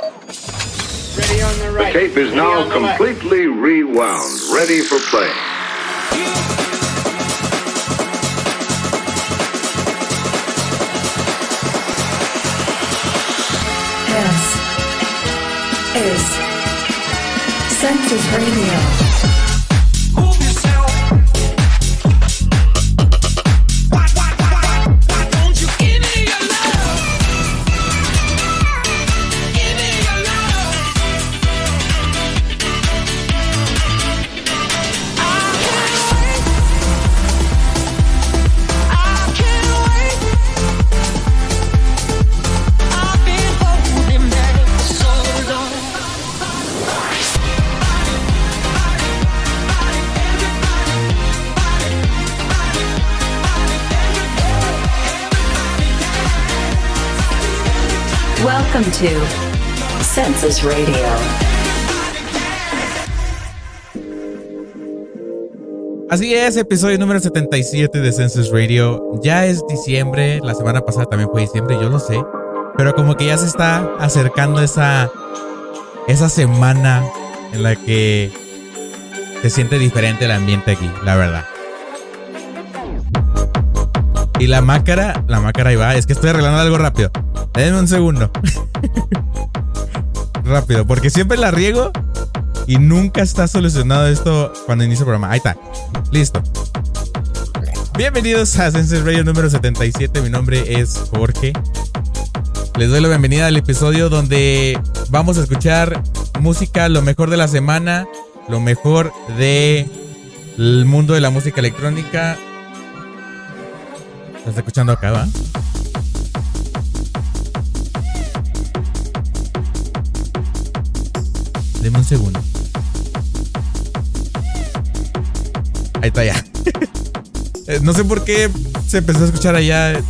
The tape is now completely rewound, ready for play. This is Census Radio. Census Radio. Así es, episodio número 77 de Census Radio. Ya es diciembre, la semana pasada también fue diciembre, yo lo sé. Pero como que ya se está acercando esa, esa semana en la que se siente diferente el ambiente aquí, la verdad. Y la máscara, la máscara ahí va, es que estoy arreglando algo rápido. Denme un segundo. Rápido, porque siempre la riego y nunca está solucionado esto cuando inicia el programa. Ahí está. Listo. Bienvenidos a Senses Radio número 77. Mi nombre es Jorge. Les doy la bienvenida al episodio donde vamos a escuchar música, lo mejor de la semana, lo mejor de el mundo de la música electrónica. ¿Estás escuchando acá, va? Deme un segundo. Ahí está ya. Eh, no sé por qué se empezó a escuchar allá.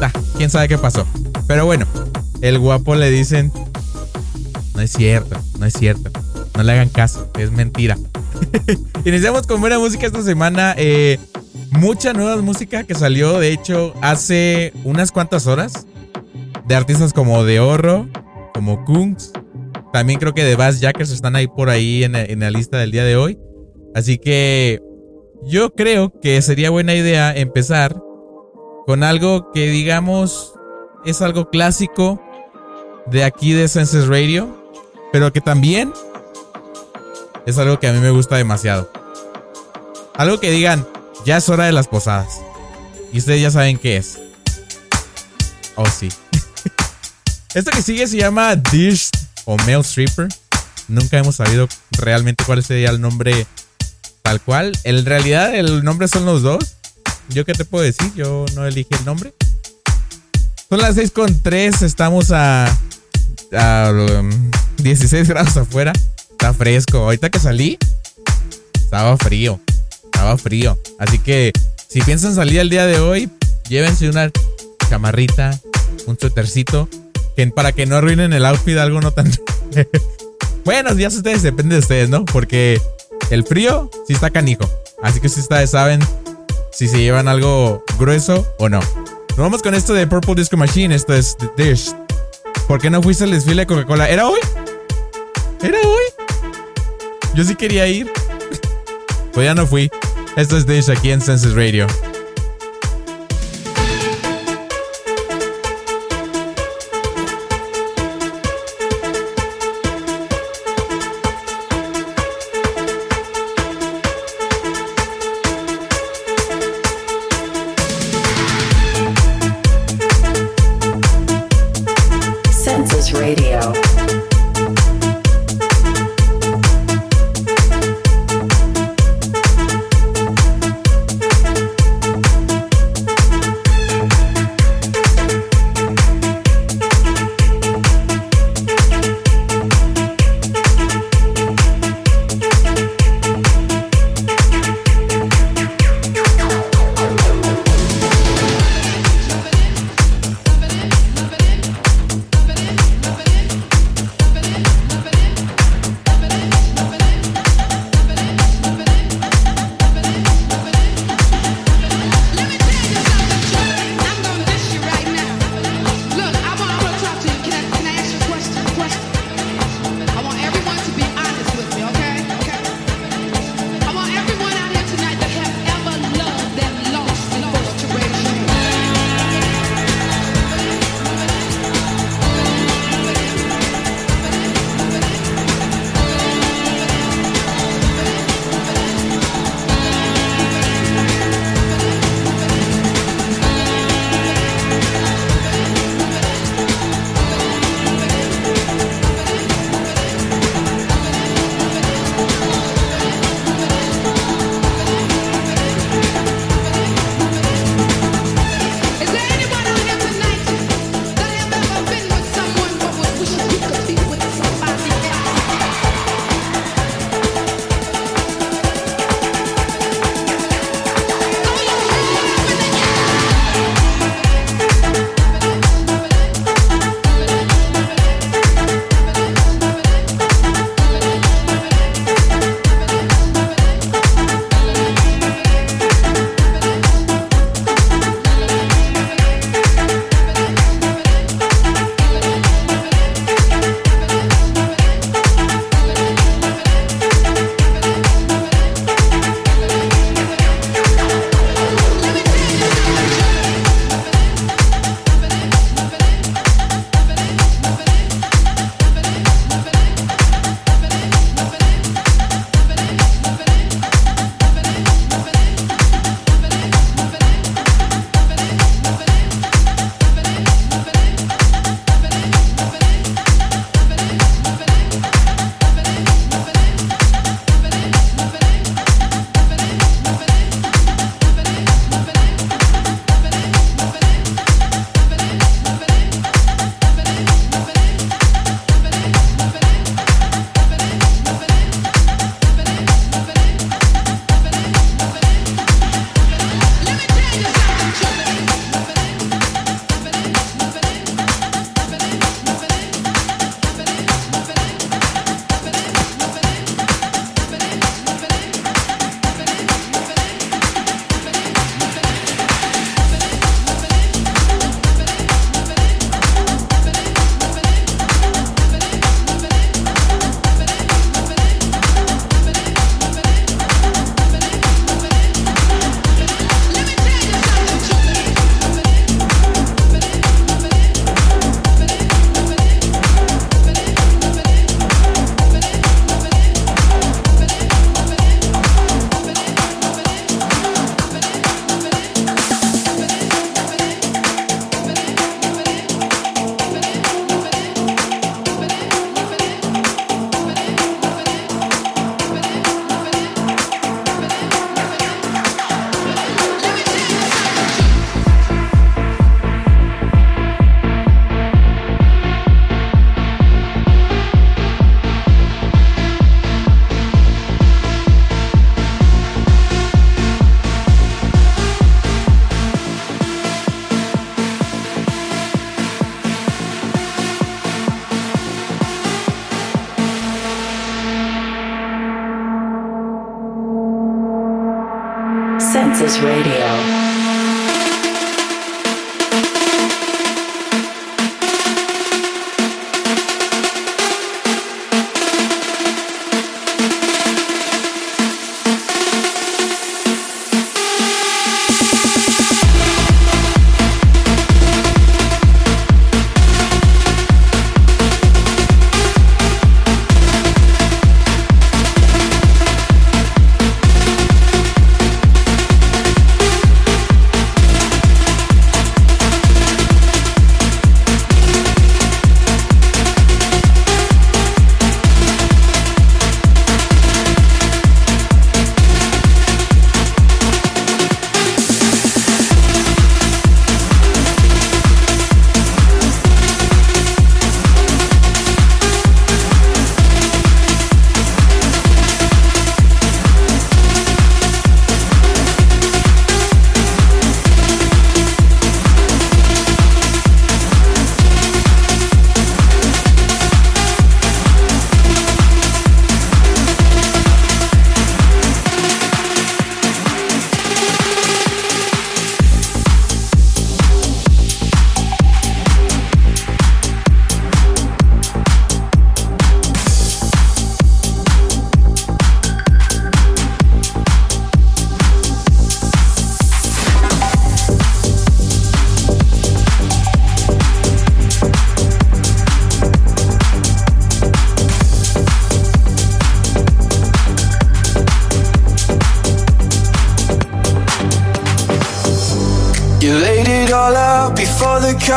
Ah, quién sabe qué pasó. Pero bueno, el guapo le dicen. No es cierto, no es cierto. No le hagan caso, es mentira. Iniciamos con buena música esta semana. Eh, mucha nueva música que salió, de hecho, hace unas cuantas horas. De artistas como De Horro, como Kungs, también creo que The Bass Jackers están ahí por ahí en, la lista del día de hoy. Así que yo creo que sería buena idea empezar con algo que digamos es algo clásico de aquí de Senses Radio, pero que también es algo que a mí me gusta demasiado. Algo que digan, ya es hora de las posadas. Y ustedes ya saben qué es. Oh, sí. Esto que sigue se llama Dish o Male Stripper. Nunca hemos sabido realmente cuál sería el nombre tal cual. En realidad el nombre son los dos. ¿Yo qué te puedo decir? Yo no elige el nombre. Son las 6 con 3. Estamos a, a 16 um, grados afuera. Está fresco. Ahorita que salí, estaba frío. Estaba frío. Así que si piensan salir el día de hoy, llévense una chamarrita, un suétercito para que no arruinen el outfit algo no tan... bueno, ya ustedes, depende de ustedes, ¿no? Porque el frío sí está canijo. Así que si ustedes saben si se llevan algo grueso o no. Nos vamos con esto de Purple Disco Machine. Esto es Dish. ¿Por qué no fuiste al desfile de Coca-Cola? ¿Era hoy? ¿Era hoy? Yo sí quería ir. pues ya no fui. Esto es Dish aquí en Senses Radio.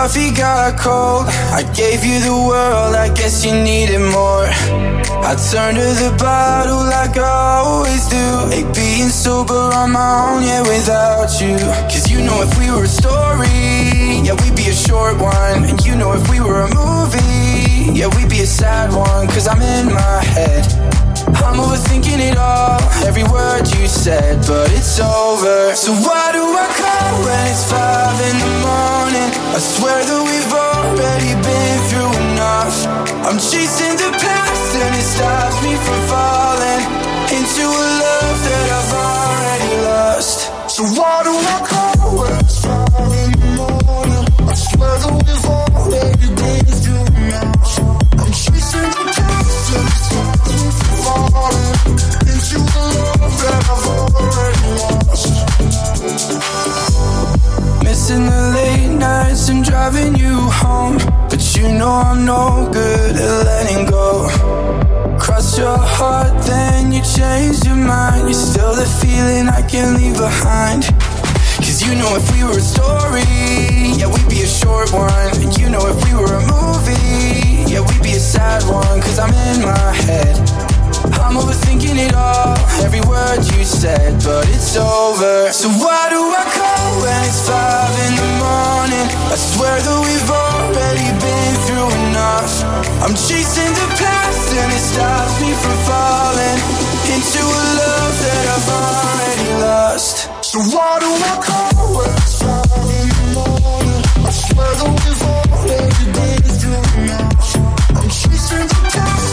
Coffee got cold. I gave you the world, I guess you needed more. I turned to the bottle like I always do. Ain't being sober on my own, yeah, without you. Cause you know if we were a story, yeah, we'd be a short one. And you know if we were a movie, yeah, we'd be a sad one. Cause I'm in my head. I'm overthinking it all, every word you said, but it's over. So why do when it's five in the morning? I swear that we've already been through enough. I'm chasing the past and it stops me from falling into a love that I've already lost. So why do I call driving you home. But you know I'm no good at letting go. Cross your heart, then you change your mind. You're still the feeling I can't leave behind. Cause you know if we were a story, yeah, we'd be a short one. And you know if we were a movie, yeah, we'd be a sad one. Cause I'm in my head. I'm overthinking it all, every word you said, but it's over. So why do I call when it's five in the morning? I swear that we've already been through enough. I'm chasing the past and it stops me from falling into a love that I've already lost. So why do I call when it's five in the morning? I swear that we've already been through enough. I'm chasing the past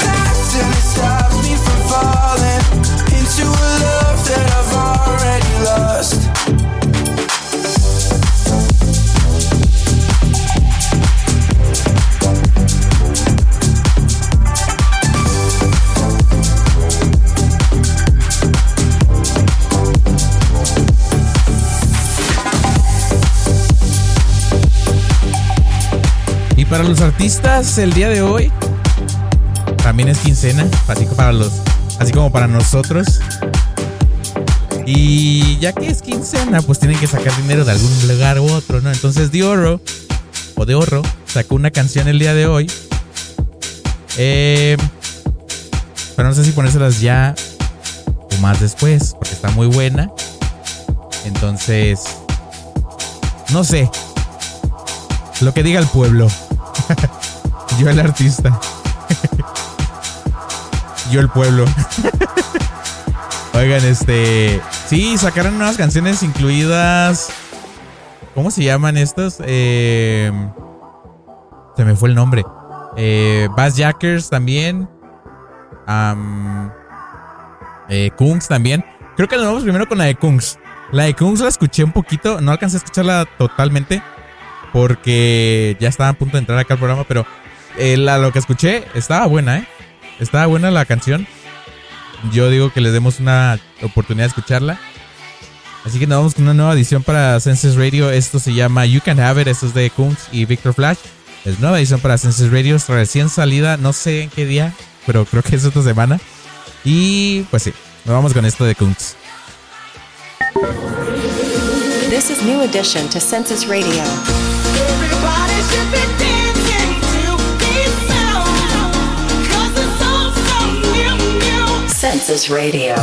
los artistas, el día de hoy también es quincena, así para los, así como para nosotros. Y ya que es quincena, pues tienen que sacar dinero de algún lugar u otro, ¿no? Entonces Diorro, o de Horro, sacó una canción el día de hoy. Eh, pero no sé si ponérselas ya o más después, porque está muy buena. Entonces, no sé. Lo que diga el pueblo. Yo el artista. Yo el pueblo. Oigan, este. Sí, sacaron nuevas canciones incluidas. ¿Cómo se llaman estas? Eh, se me fue el nombre. Eh, Bass Jackers también. Um, Kungs también. Creo que nos vamos primero con la de Kungs. La de Kungs la escuché un poquito. No alcancé a escucharla totalmente. Porque ya estaba a punto de entrar acá al programa. Pero eh, la, lo que escuché estaba buena, ¿eh? Estaba buena la canción. Yo digo que les demos una oportunidad de escucharla. Así que nos vamos con una nueva edición para Senses Radio. Esto se llama You Can Have It. Esto es de Kungs y Victor Flash. Es nueva edición para Senses Radio. Recién salida. No sé en qué día. Pero creo que es esta semana. Y pues sí. Nos vamos con esto de Kungs. This is new addition to Census Radio. Radio.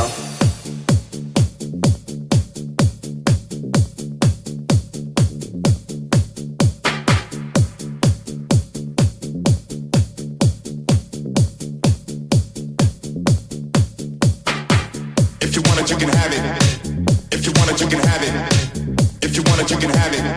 If you want it, you can have it. If you want it, you can have it. If you want it, you can have it.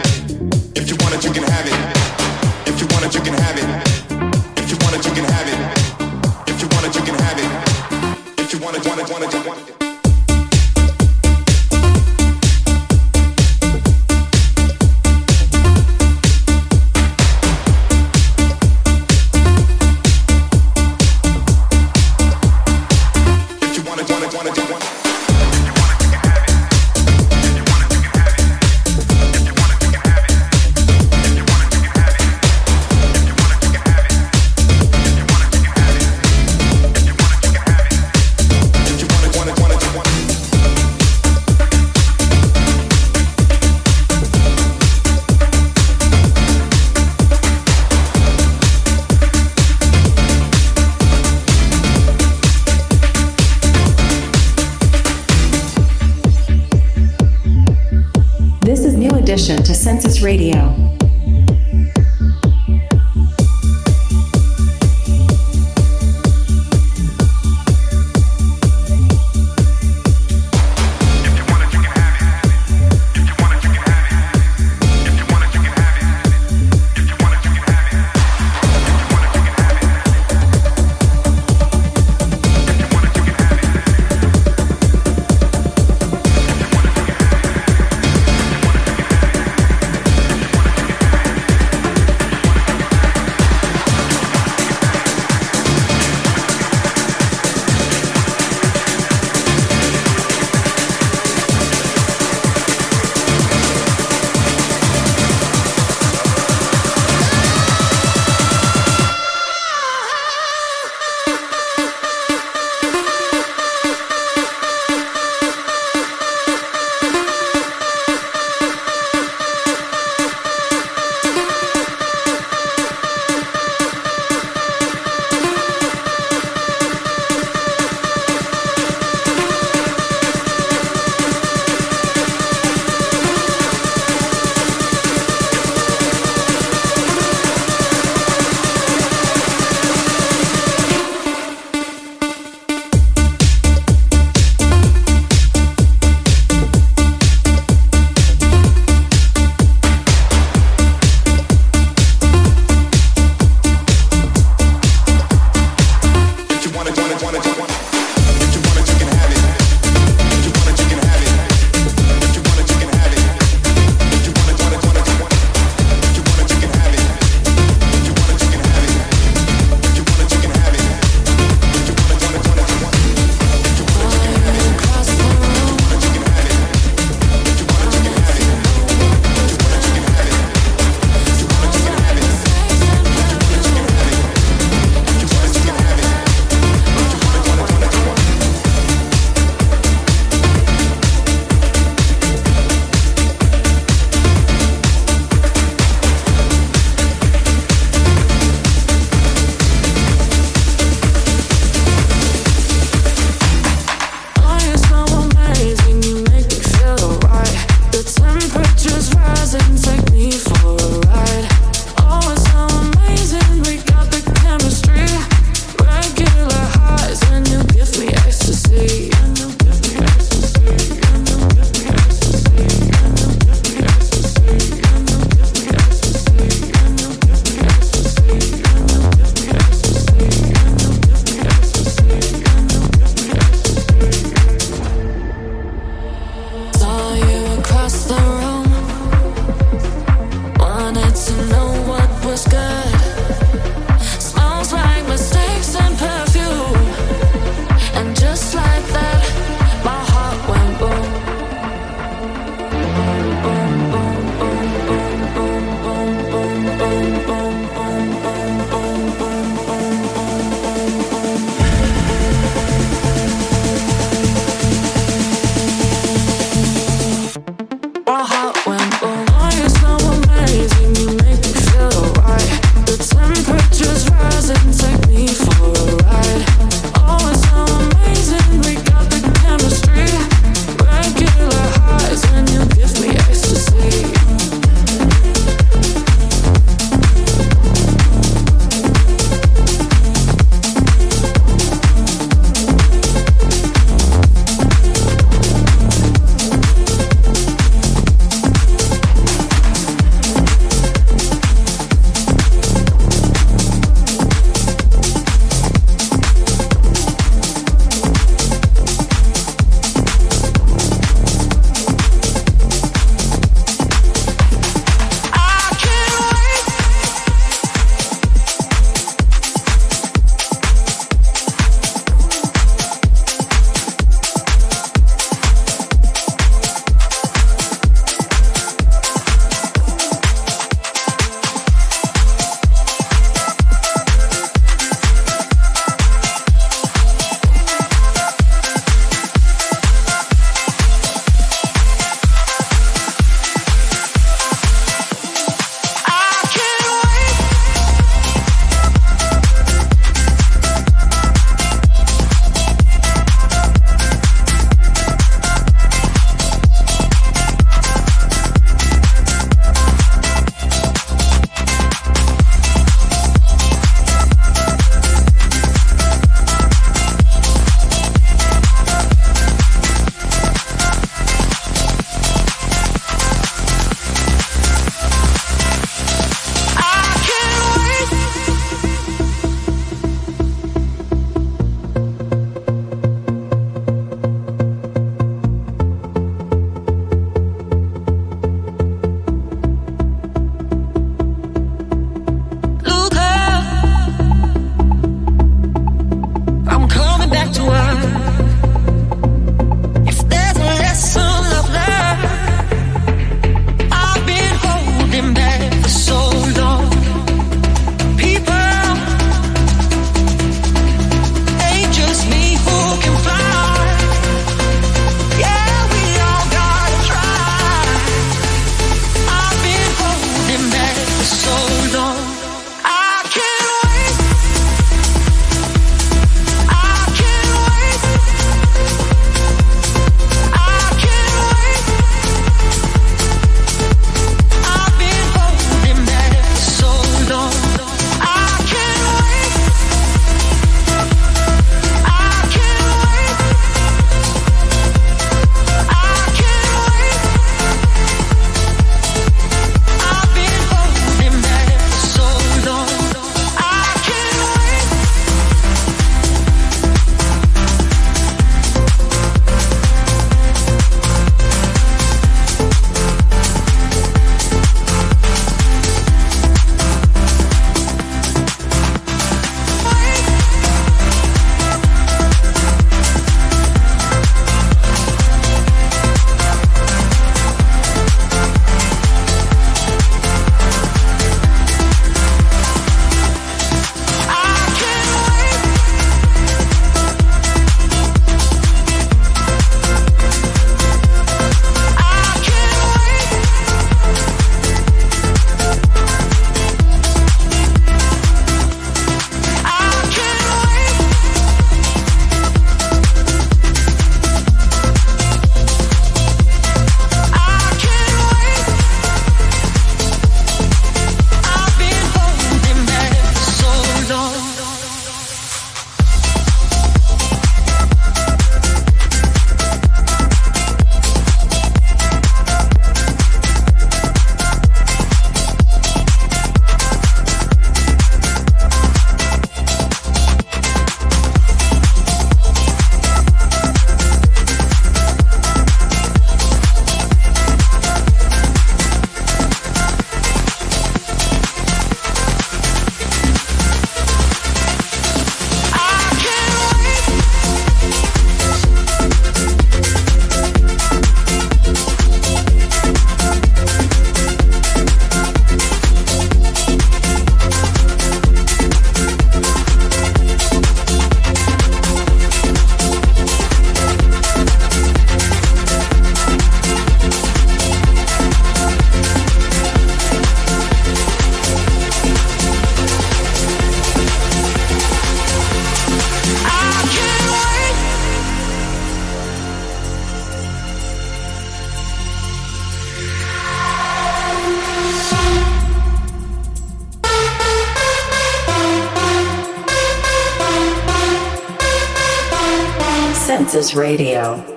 Radio.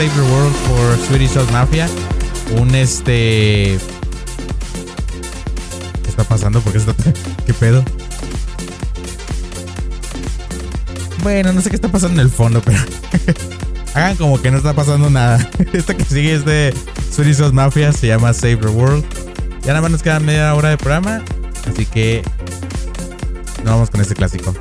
Save the World por Swedish House Mafia. Un este. ¿Qué está pasando? ¿Por qué está.? ¿Qué pedo? Bueno, no sé qué está pasando en el fondo, pero. Hagan como que no está pasando nada. Esto que sigue es de Swedish House Mafia. Se llama Save the World. Ya nada más nos queda media hora de programa. Así que. Nos vamos con este clásico.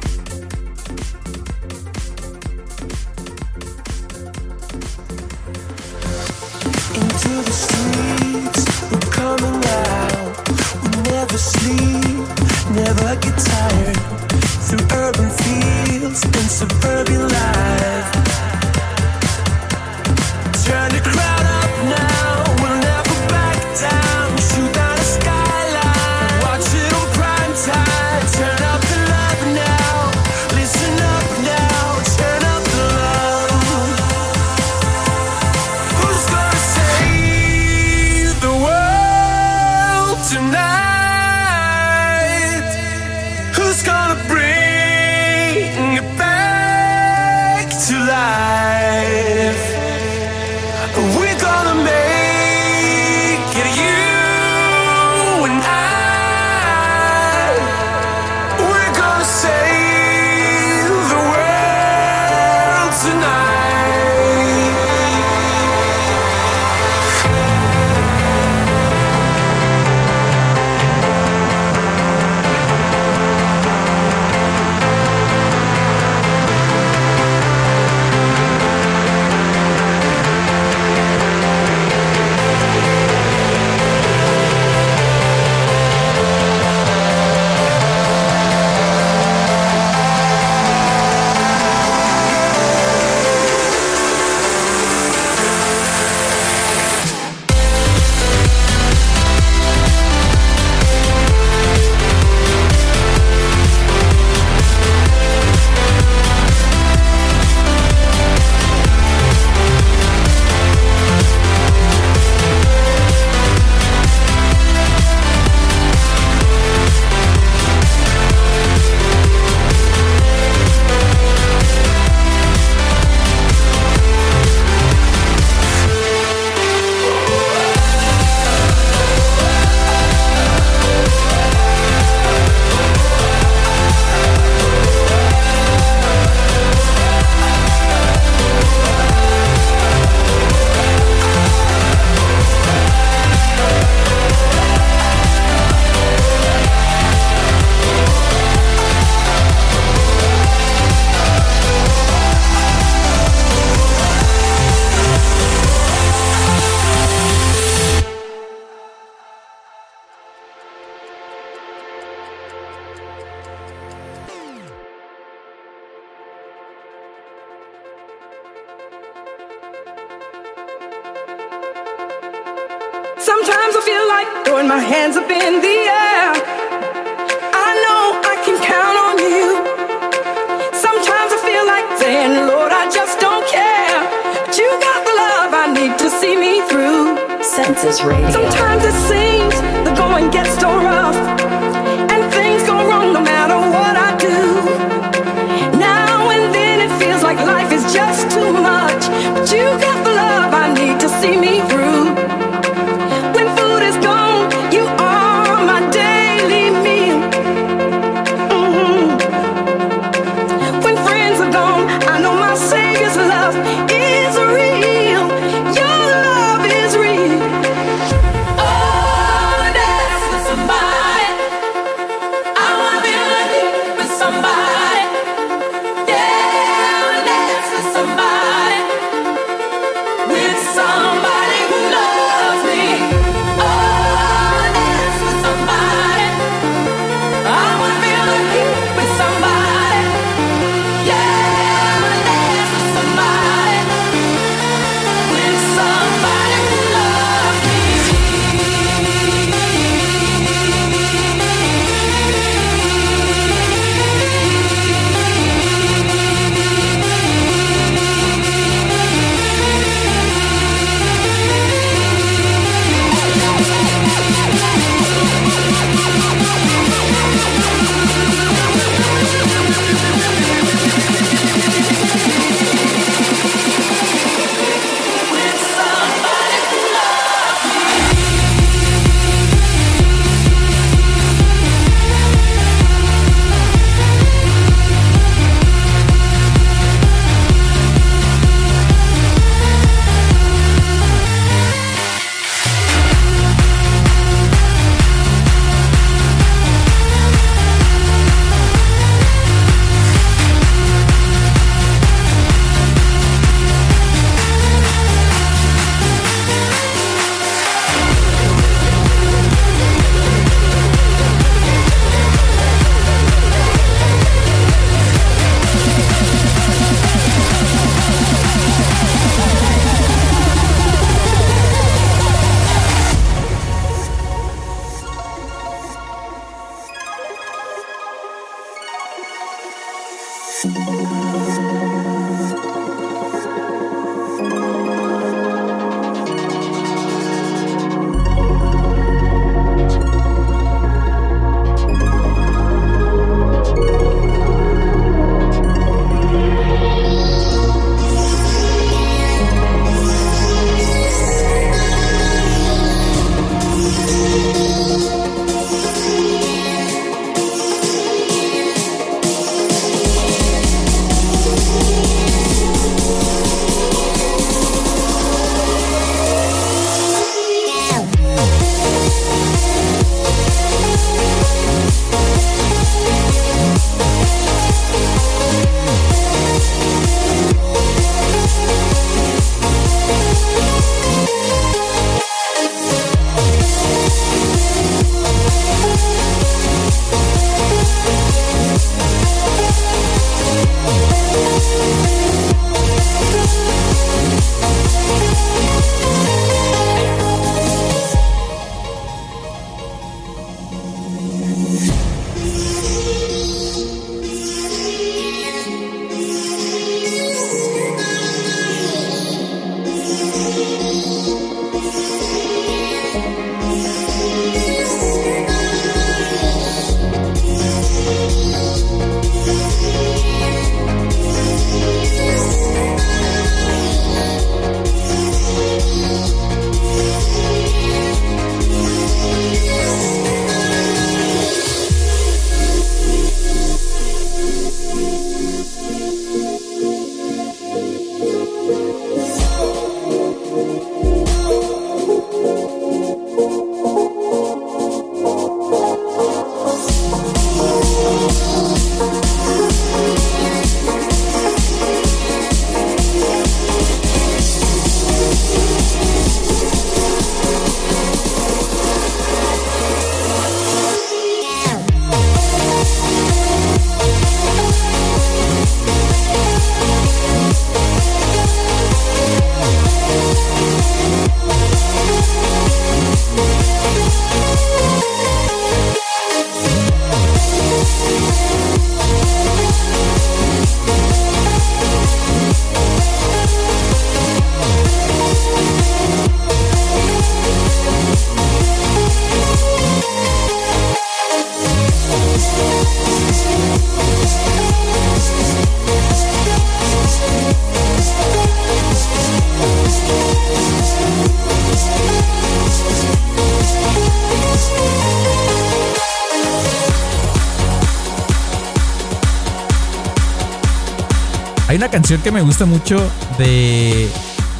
Canción que me gusta mucho de,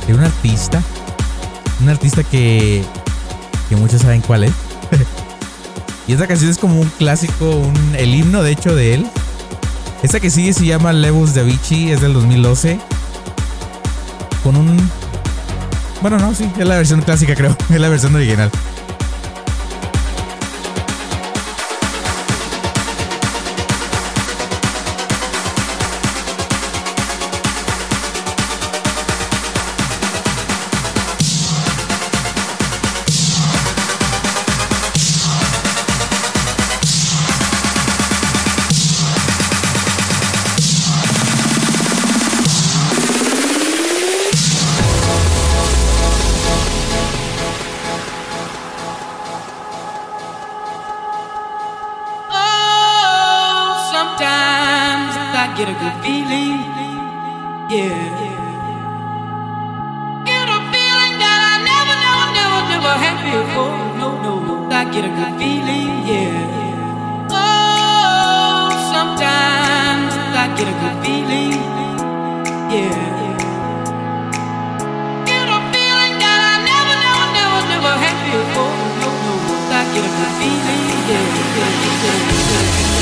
de un artista. Un artista que, que muchos saben cuál es. y esta canción es como un clásico, un, el himno de hecho de él. Esta que sigue se llama Levus de Avicii, es del 2012. Con un... Bueno, no, sí, es la versión clásica creo, es la versión original. Never, had before. No, no. I get a good feeling. Yeah. Oh, sometimes I get a good feeling. Yeah. Get a feeling that I never, never, never, never had before. Oh, no, no, no. I get a good feeling. Yeah, yeah, yeah, yeah.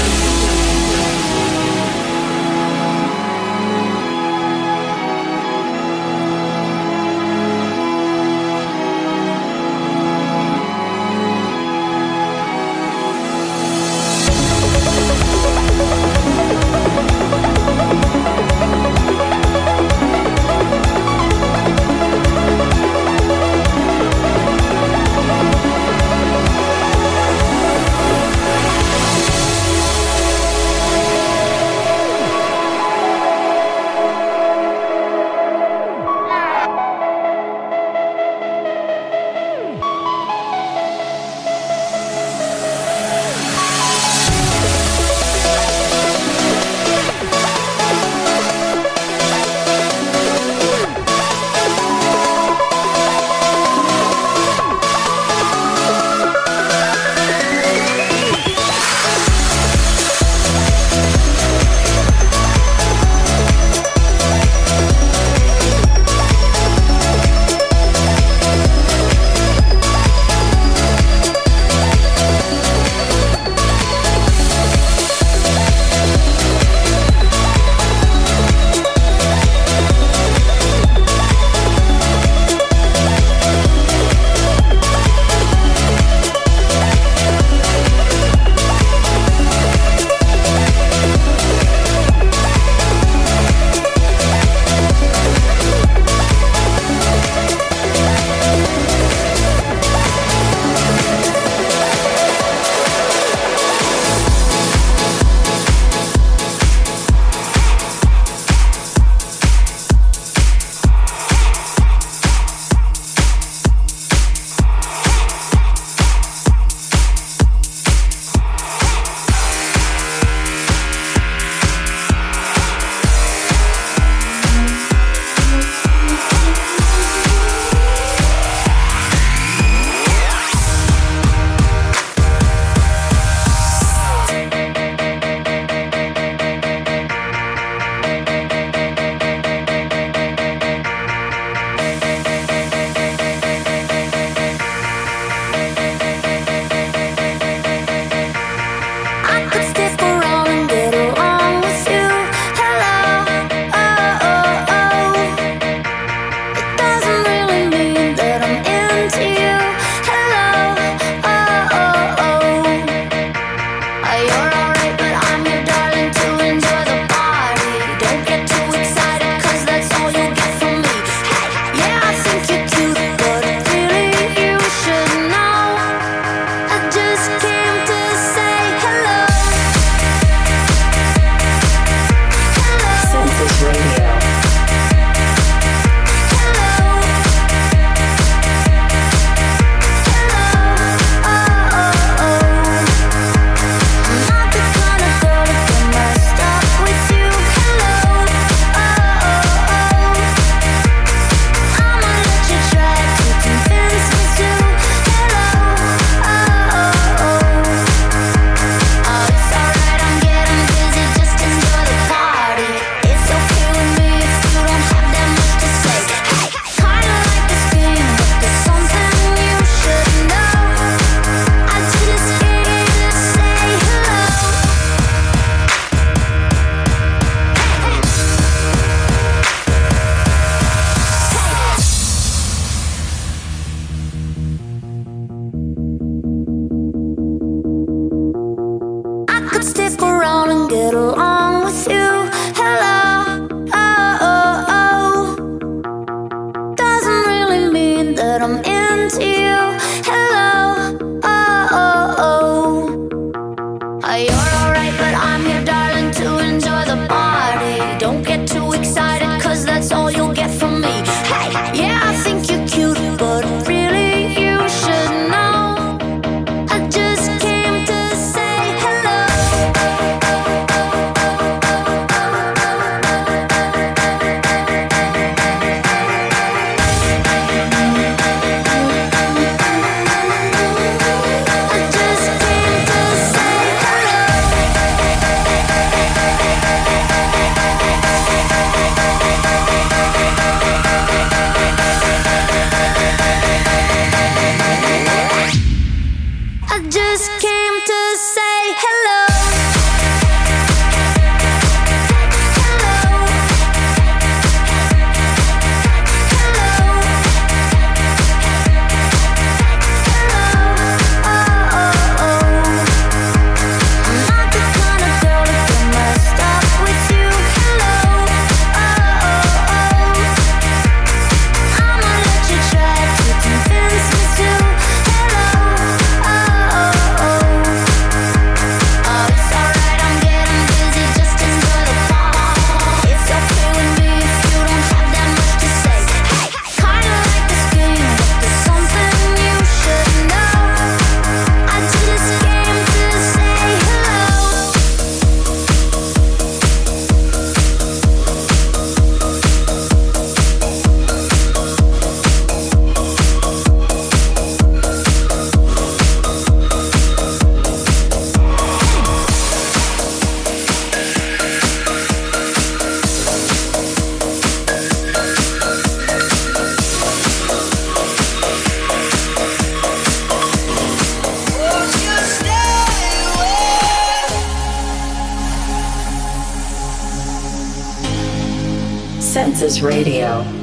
Radio.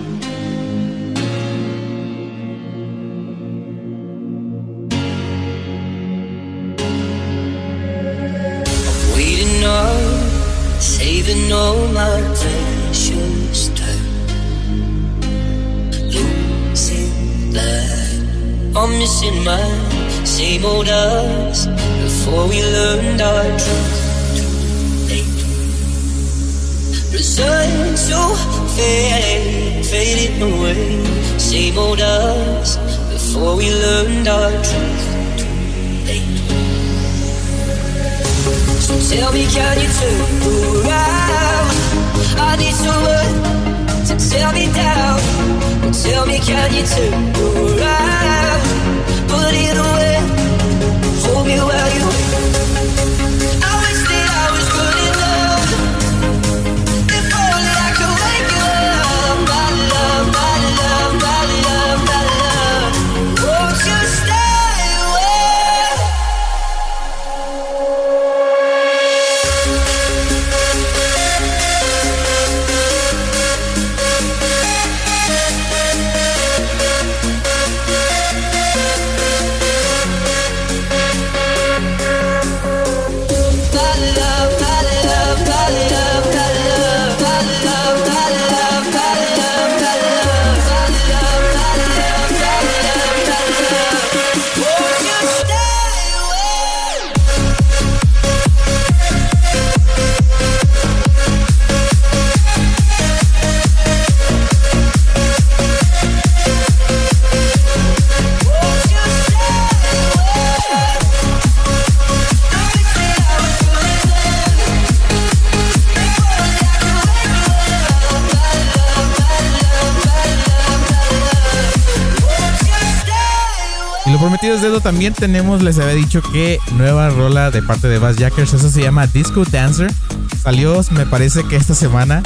también tenemos, les había dicho que nueva rola de parte de Bass Jackers, eso se llama Disco Dancer. Salió, me parece que esta semana.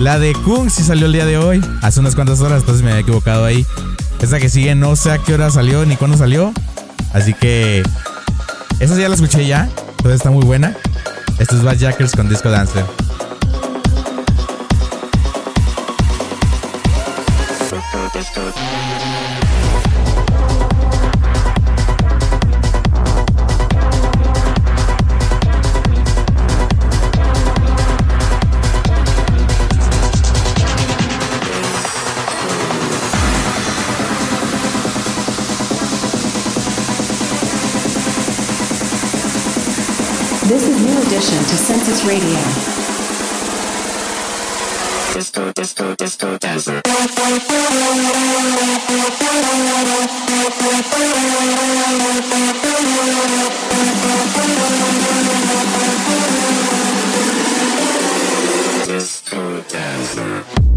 La de Kung sí salió el día de hoy, hace unas cuantas horas, entonces me había equivocado ahí. esa que sigue no sé a qué hora salió ni cuándo salió. Así que esa ya la escuché ya, entonces está muy buena. Esto es Bad Jackers con Disco Dancer. Is to Census Radio. Disco, disco, disco dancer. Disco dancer.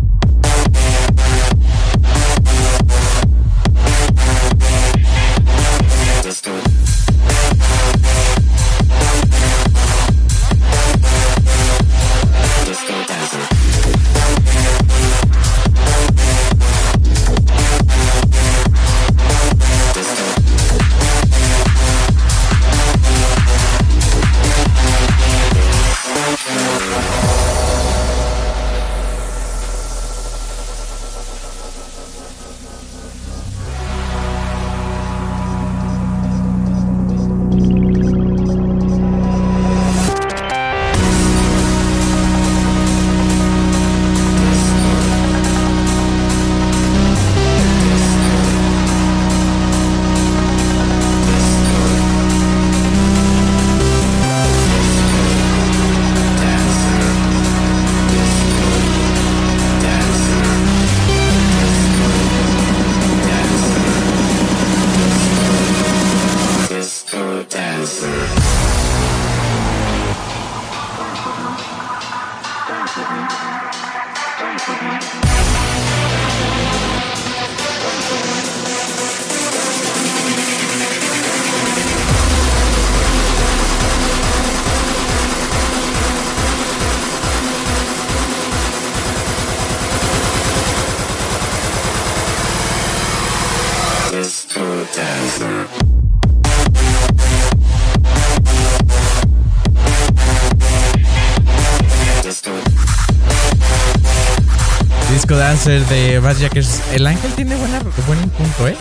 Dancer de Bass Jackers. El Ángel tiene buena, buen punto, ¿eh?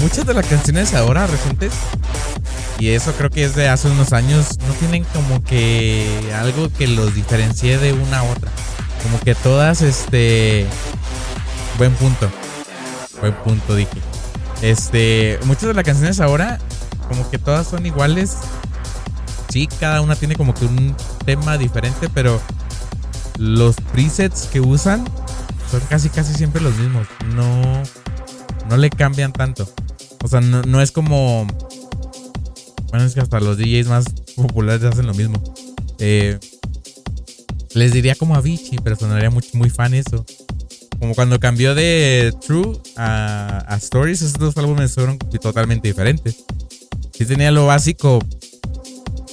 Muchas de las canciones ahora recientes, y eso creo que es de hace unos años, no tienen como que algo que los diferencie de una a otra. Como que todas, este. Buen punto. Buen punto, dije. Este. Muchas de las canciones ahora, como que todas son iguales. Sí, cada una tiene como que un tema diferente, pero los presets que usan son casi casi siempre los mismos. No, no le cambian tanto. O sea, no, no es como. Bueno, es que hasta los DJs más populares hacen lo mismo. Eh, les diría como a Avicii, pero sonaría muy, muy fan eso. Como cuando cambió de True a, a Stories, esos dos álbumes fueron totalmente diferentes. Sí tenía lo básico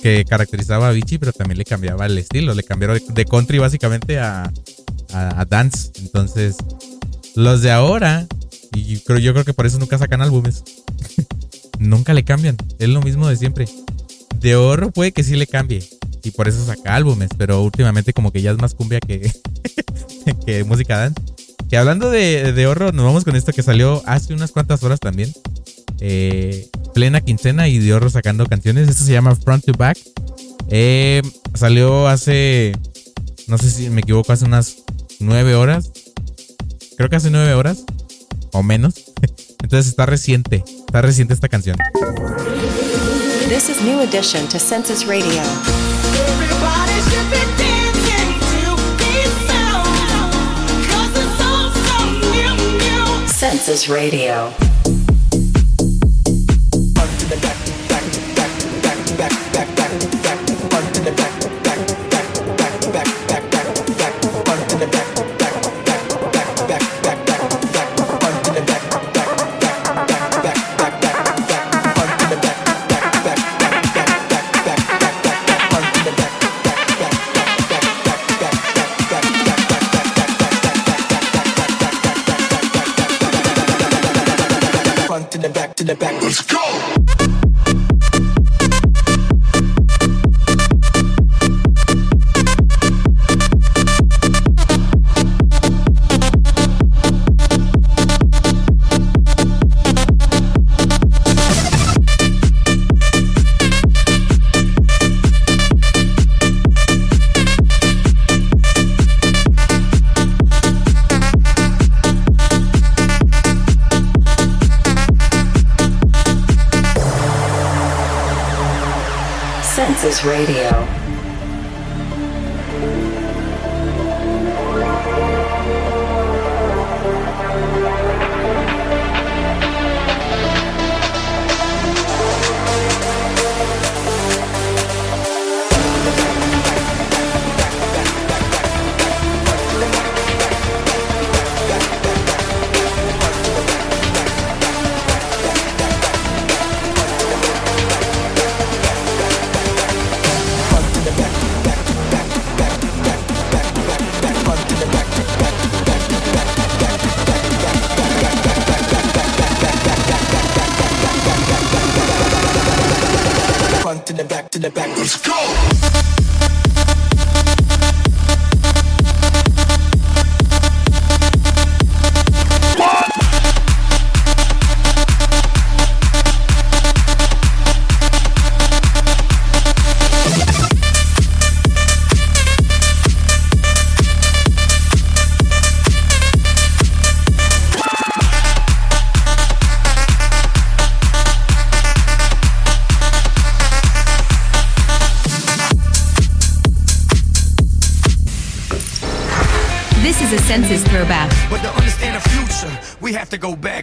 que caracterizaba a Avicii, pero también le cambiaba el estilo. Le cambiaron de, de country básicamente a, a, a dance. Entonces, los de ahora, y creo, yo creo que por eso nunca sacan álbumes. nunca le cambian. Es lo mismo de siempre. De ahorro puede que sí le cambie. Y por eso saca álbumes. Pero últimamente como que ya es más cumbia que, que música dance. Que hablando de, de ahorro, nos vamos con esto que salió hace unas cuantas horas también. Eh, plena quincena y de ahorro sacando canciones. Esto se llama Front to Back. Eh, salió hace, no sé si me equivoco, hace unas nueve horas. Creo que hace nueve horas o menos. Entonces está reciente, está reciente esta canción. This is New Edition to Census Radio. Everybody should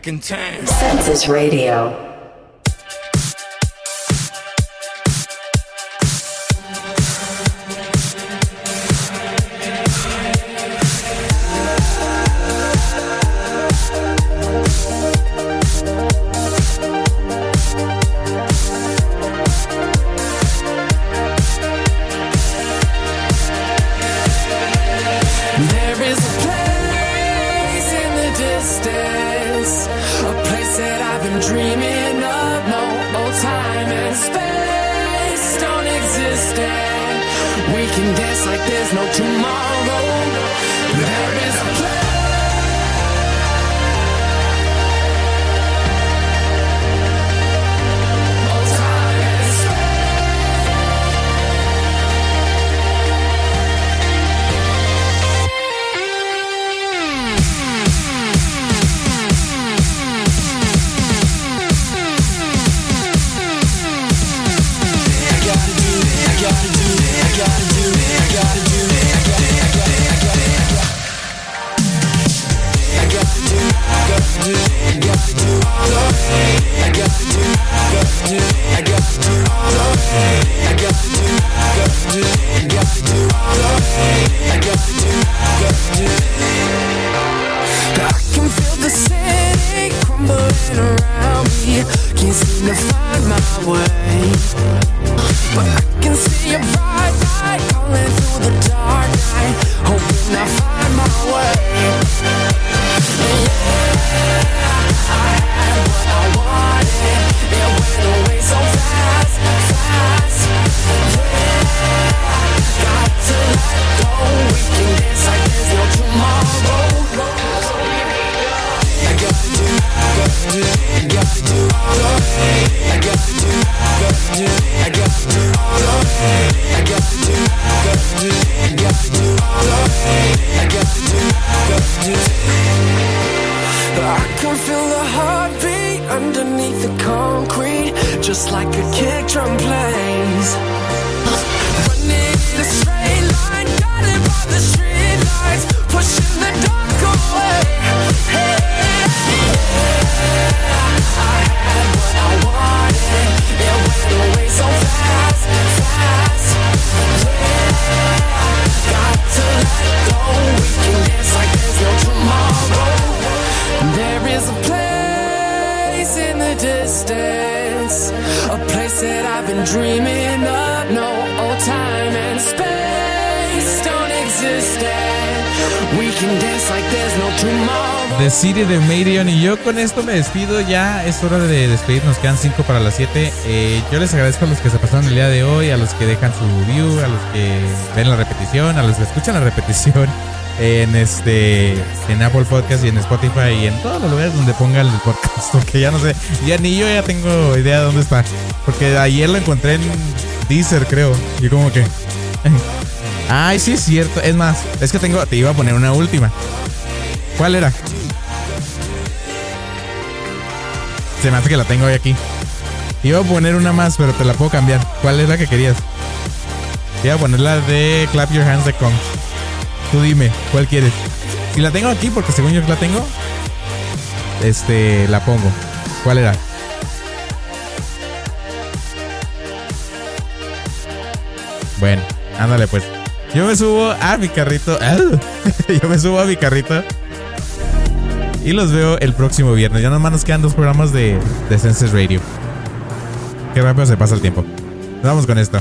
back in time. Census Radio. esto me despido. Ya es hora de despedirnos. Quedan 5 para las 7. Eh, yo les agradezco a los que se pasaron el día de hoy, a los que dejan su view, a los que ven la repetición, a los que escuchan la repetición en este en Apple Podcast y en Spotify y en todos los lugares donde ponga el podcast porque ya no sé ya ni yo ya tengo idea de dónde está porque ayer lo encontré en Deezer creo y como que ay sí es cierto es más es que tengo te iba a poner una última ¿cuál era? Se me hace que la tengo hoy aquí. Iba a poner una más, pero te la puedo cambiar. ¿Cuál es la que querías? Iba a poner la de Clap Your Hands de Kong. Tú dime, ¿cuál quieres? Si la tengo aquí, porque según yo la tengo, este, la pongo. ¿Cuál era? Bueno, ándale pues. Yo me subo a mi carrito. yo me subo a mi carrito y los veo el próximo viernes. Ya nada más nos quedan dos programas de, de Senses Radio. Qué rápido se pasa el tiempo. Nos vamos con esto.